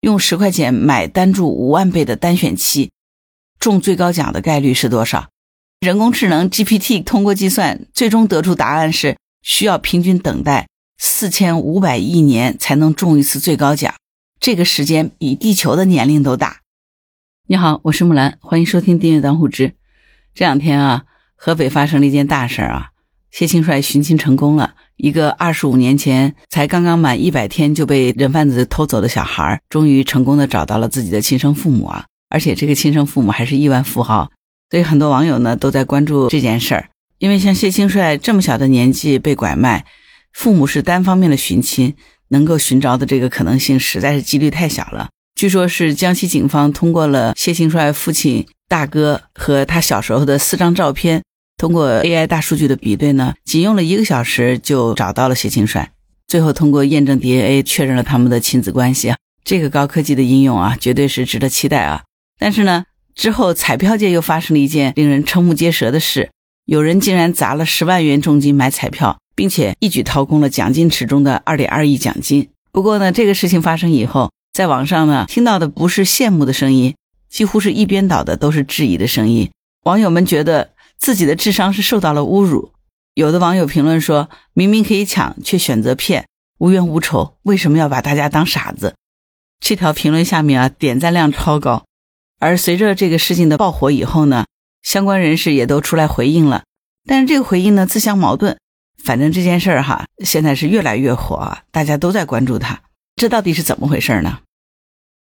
用十块钱买单注五万倍的单选期，中最高奖的概率是多少？人工智能 GPT 通过计算，最终得出答案是需要平均等待四千五百亿年才能中一次最高奖，这个时间比地球的年龄都大。你好，我是木兰，欢迎收听订阅当户知。这两天啊，河北发生了一件大事啊，谢庆帅寻亲成功了。一个二十五年前才刚刚满一百天就被人贩子偷走的小孩，终于成功的找到了自己的亲生父母啊！而且这个亲生父母还是亿万富豪，所以很多网友呢都在关注这件事儿。因为像谢庆帅这么小的年纪被拐卖，父母是单方面的寻亲，能够寻着的这个可能性实在是几率太小了。据说，是江西警方通过了谢庆帅父亲大哥和他小时候的四张照片。通过 AI 大数据的比对呢，仅用了一个小时就找到了谢庆帅，最后通过验证 DNA 确认了他们的亲子关系啊！这个高科技的应用啊，绝对是值得期待啊！但是呢，之后彩票界又发生了一件令人瞠目结舌的事，有人竟然砸了十万元重金买彩票，并且一举掏空了奖金池中的二点二亿奖金。不过呢，这个事情发生以后，在网上呢听到的不是羡慕的声音，几乎是一边倒的都是质疑的声音，网友们觉得。自己的智商是受到了侮辱。有的网友评论说：“明明可以抢，却选择骗，无冤无仇，为什么要把大家当傻子？”这条评论下面啊，点赞量超高。而随着这个事情的爆火以后呢，相关人士也都出来回应了。但是这个回应呢，自相矛盾。反正这件事儿哈，现在是越来越火啊，大家都在关注它。这到底是怎么回事呢？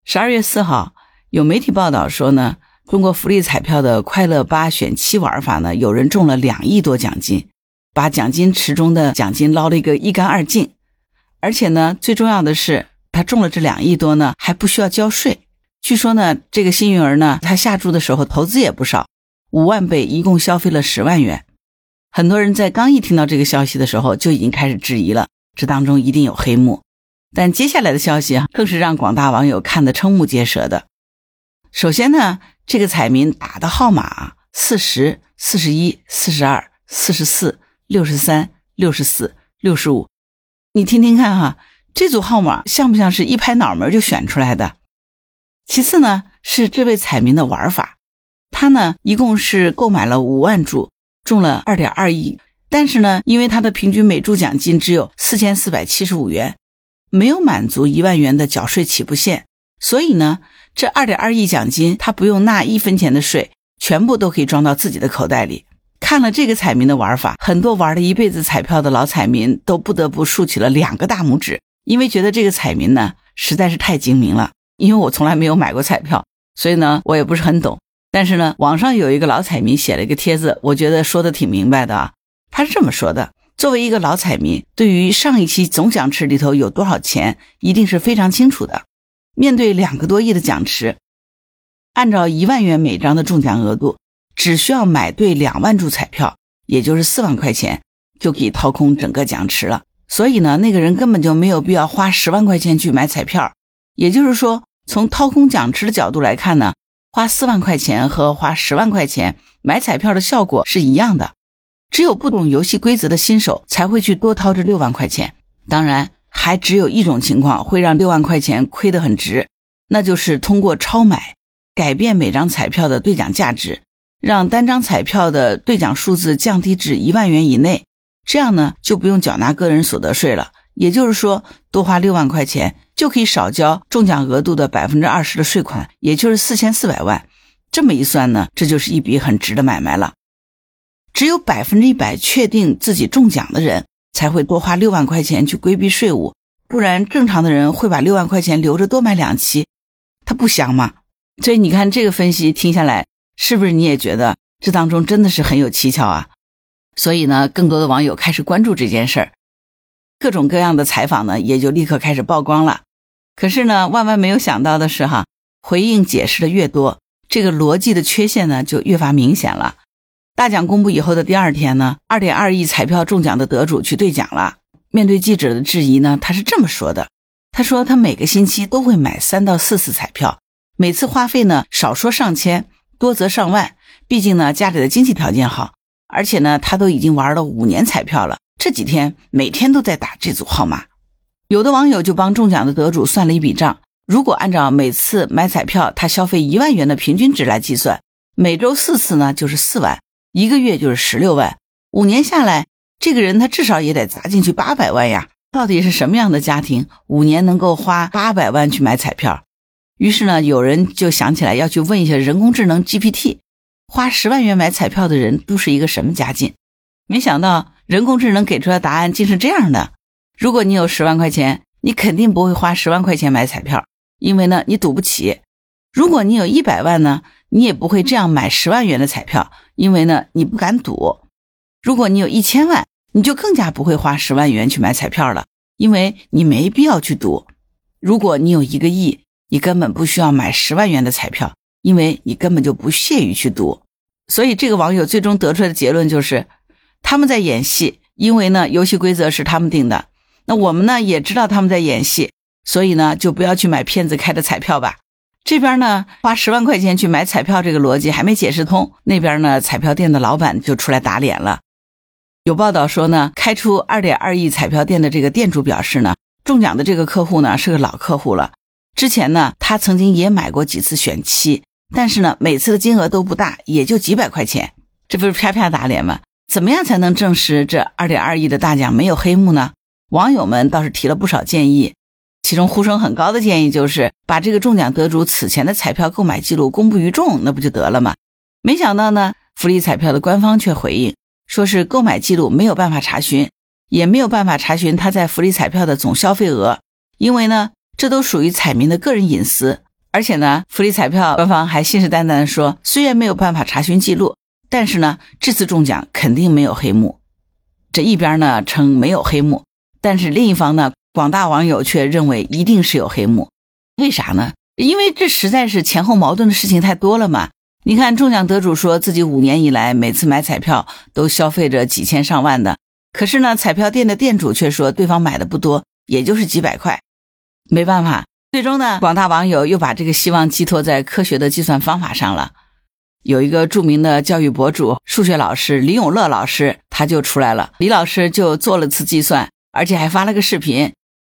十二月四号，有媒体报道说呢。中国福利彩票的快乐八选七玩法呢，有人中了两亿多奖金，把奖金池中的奖金捞了一个一干二净。而且呢，最重要的是，他中了这两亿多呢，还不需要交税。据说呢，这个幸运儿呢，他下注的时候投资也不少，五万倍，一共消费了十万元。很多人在刚一听到这个消息的时候，就已经开始质疑了，这当中一定有黑幕。但接下来的消息啊，更是让广大网友看得瞠目结舌的。首先呢。这个彩民打的号码四十四十一四十二四十四六十三六十四六十五，你听听看哈，这组号码像不像是一拍脑门就选出来的？其次呢，是这位彩民的玩法，他呢一共是购买了五万注，中了二点二亿，但是呢，因为他的平均每注奖金只有四千四百七十五元，没有满足一万元的缴税起步线，所以呢。这二点二亿奖金，他不用纳一分钱的税，全部都可以装到自己的口袋里。看了这个彩民的玩法，很多玩了一辈子彩票的老彩民都不得不竖起了两个大拇指，因为觉得这个彩民呢实在是太精明了。因为我从来没有买过彩票，所以呢我也不是很懂。但是呢，网上有一个老彩民写了一个帖子，我觉得说的挺明白的啊。他是这么说的：作为一个老彩民，对于上一期总奖池里头有多少钱，一定是非常清楚的。面对两个多亿的奖池，按照一万元每张的中奖额度，只需要买对两万注彩票，也就是四万块钱，就可以掏空整个奖池了。所以呢，那个人根本就没有必要花十万块钱去买彩票。也就是说，从掏空奖池的角度来看呢，花四万块钱和花十万块钱买彩票的效果是一样的。只有不懂游戏规则的新手才会去多掏这六万块钱。当然。还只有一种情况会让六万块钱亏得很值，那就是通过超买改变每张彩票的兑奖价值，让单张彩票的兑奖数字降低至一万元以内，这样呢就不用缴纳个人所得税了。也就是说，多花六万块钱就可以少交中奖额度的百分之二十的税款，也就是四千四百万。这么一算呢，这就是一笔很值的买卖了。只有百分之一百确定自己中奖的人。才会多花六万块钱去规避税务，不然正常的人会把六万块钱留着多买两期，他不香吗？所以你看这个分析听下来，是不是你也觉得这当中真的是很有蹊跷啊？所以呢，更多的网友开始关注这件事儿，各种各样的采访呢也就立刻开始曝光了。可是呢，万万没有想到的是哈，回应解释的越多，这个逻辑的缺陷呢就越发明显了。大奖公布以后的第二天呢，二点二亿彩票中奖的得主去兑奖了。面对记者的质疑呢，他是这么说的：“他说他每个星期都会买三到四次彩票，每次花费呢少说上千，多则上万。毕竟呢家里的经济条件好，而且呢他都已经玩了五年彩票了，这几天每天都在打这组号码。”有的网友就帮中奖的得主算了一笔账，如果按照每次买彩票他消费一万元的平均值来计算，每周四次呢就是四万，一个月就是十六万，五年下来，这个人他至少也得砸进去八百万呀。到底是什么样的家庭，五年能够花八百万去买彩票？于是呢，有人就想起来要去问一下人工智能 GPT，花十万元买彩票的人都是一个什么家境？没想到人工智能给出的答案竟是这样的：如果你有十万块钱，你肯定不会花十万块钱买彩票，因为呢你赌不起；如果你有一百万呢，你也不会这样买十万元的彩票，因为呢你不敢赌；如果你有一千万，你就更加不会花十万元去买彩票了，因为你没必要去赌。如果你有一个亿，你根本不需要买十万元的彩票，因为你根本就不屑于去赌。所以这个网友最终得出来的结论就是，他们在演戏，因为呢游戏规则是他们定的。那我们呢也知道他们在演戏，所以呢就不要去买骗子开的彩票吧。这边呢花十万块钱去买彩票这个逻辑还没解释通，那边呢彩票店的老板就出来打脸了。有报道说呢，开出二点二亿彩票店的这个店主表示呢，中奖的这个客户呢是个老客户了。之前呢，他曾经也买过几次选七，但是呢，每次的金额都不大，也就几百块钱。这不是啪啪打脸吗？怎么样才能证实这二点二亿的大奖没有黑幕呢？网友们倒是提了不少建议，其中呼声很高的建议就是把这个中奖得主此前的彩票购买记录公布于众，那不就得了吗？没想到呢，福利彩票的官方却回应。说是购买记录没有办法查询，也没有办法查询他在福利彩票的总消费额，因为呢，这都属于彩民的个人隐私。而且呢，福利彩票官方还信誓旦旦地说，虽然没有办法查询记录，但是呢，这次中奖肯定没有黑幕。这一边呢称没有黑幕，但是另一方呢，广大网友却认为一定是有黑幕。为啥呢？因为这实在是前后矛盾的事情太多了嘛。你看，中奖得主说自己五年以来每次买彩票都消费着几千上万的，可是呢，彩票店的店主却说对方买的不多，也就是几百块。没办法，最终呢，广大网友又把这个希望寄托在科学的计算方法上了。有一个著名的教育博主、数学老师李永乐老师，他就出来了。李老师就做了次计算，而且还发了个视频。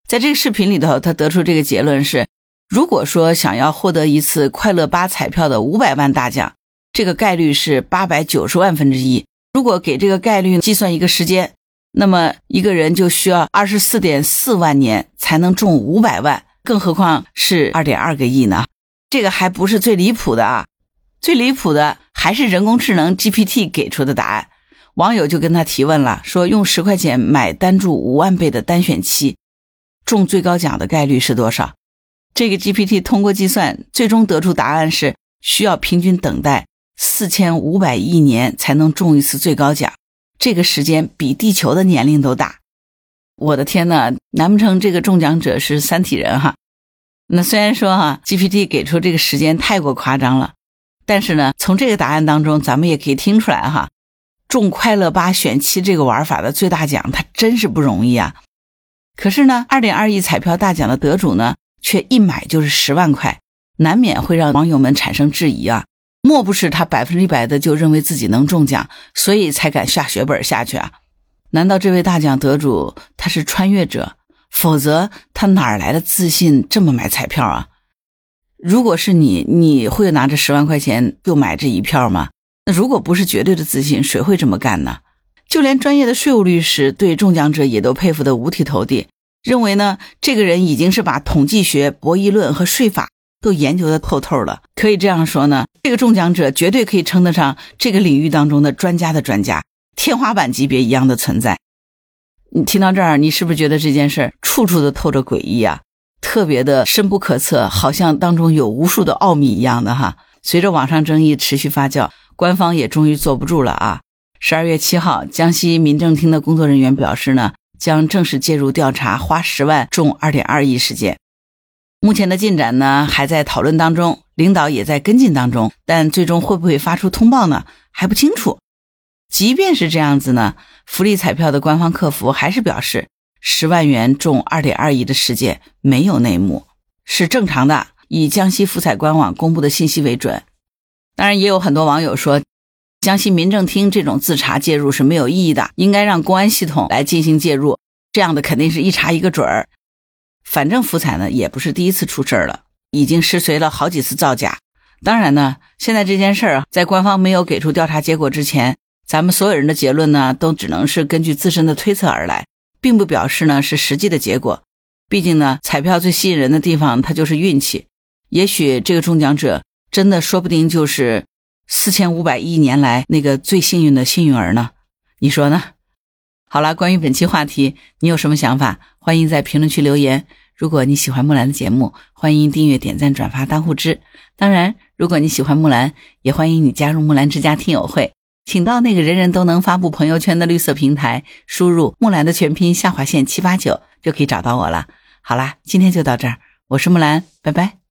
在这个视频里头，他得出这个结论是。如果说想要获得一次快乐八彩票的五百万大奖，这个概率是八百九十万分之一。如果给这个概率计算一个时间，那么一个人就需要二十四点四万年才能中五百万，更何况是二点二个亿呢？这个还不是最离谱的啊！最离谱的还是人工智能 GPT 给出的答案。网友就跟他提问了，说用十块钱买单注五万倍的单选期，中最高奖的概率是多少？这个 GPT 通过计算，最终得出答案是需要平均等待四千五百亿年才能中一次最高奖，这个时间比地球的年龄都大。我的天呐，难不成这个中奖者是三体人哈？那虽然说哈 GPT 给出这个时间太过夸张了，但是呢，从这个答案当中，咱们也可以听出来哈，中快乐八选七这个玩法的最大奖，它真是不容易啊。可是呢，二点二亿彩票大奖的得主呢？却一买就是十万块，难免会让网友们产生质疑啊！莫不是他百分之一百的就认为自己能中奖，所以才敢下血本下去啊？难道这位大奖得主他是穿越者？否则他哪来的自信这么买彩票啊？如果是你，你会拿着十万块钱就买这一票吗？那如果不是绝对的自信，谁会这么干呢？就连专业的税务律师对中奖者也都佩服的五体投地。认为呢，这个人已经是把统计学、博弈论和税法都研究的透透了。可以这样说呢，这个中奖者绝对可以称得上这个领域当中的专家的专家，天花板级别一样的存在。你听到这儿，你是不是觉得这件事处处都透着诡异啊？特别的深不可测，好像当中有无数的奥秘一样的哈。随着网上争议持续发酵，官方也终于坐不住了啊！十二月七号，江西民政厅的工作人员表示呢。将正式介入调查花十万中二点二亿事件。目前的进展呢，还在讨论当中，领导也在跟进当中，但最终会不会发出通报呢，还不清楚。即便是这样子呢，福利彩票的官方客服还是表示，十万元中二点二亿的事件没有内幕，是正常的，以江西福彩官网公布的信息为准。当然，也有很多网友说。江西民政厅这种自查介入是没有意义的，应该让公安系统来进行介入，这样的肯定是一查一个准儿。反正福彩呢也不是第一次出事儿了。已经失随了好几次造假。当然呢，现在这件事儿啊，在官方没有给出调查结果之前，咱们所有人的结论呢，都只能是根据自身的推测而来，并不表示呢是实际的结果。毕竟呢，彩票最吸引人的地方，它就是运气。也许这个中奖者真的说不定就是四千五百亿年来那个最幸运的幸运儿呢？你说呢？好了，关于本期话题，你有什么想法？欢迎在评论区留言。如果你喜欢木兰的节目，欢迎订阅、点赞、转发、当护知。当然，如果你喜欢木兰，也欢迎你加入木兰之家听友会，请到那个人人都能发布朋友圈的绿色平台，输入木兰的全拼下划线七八九就可以找到我了。好啦，今天就到这儿，我是木兰，拜拜。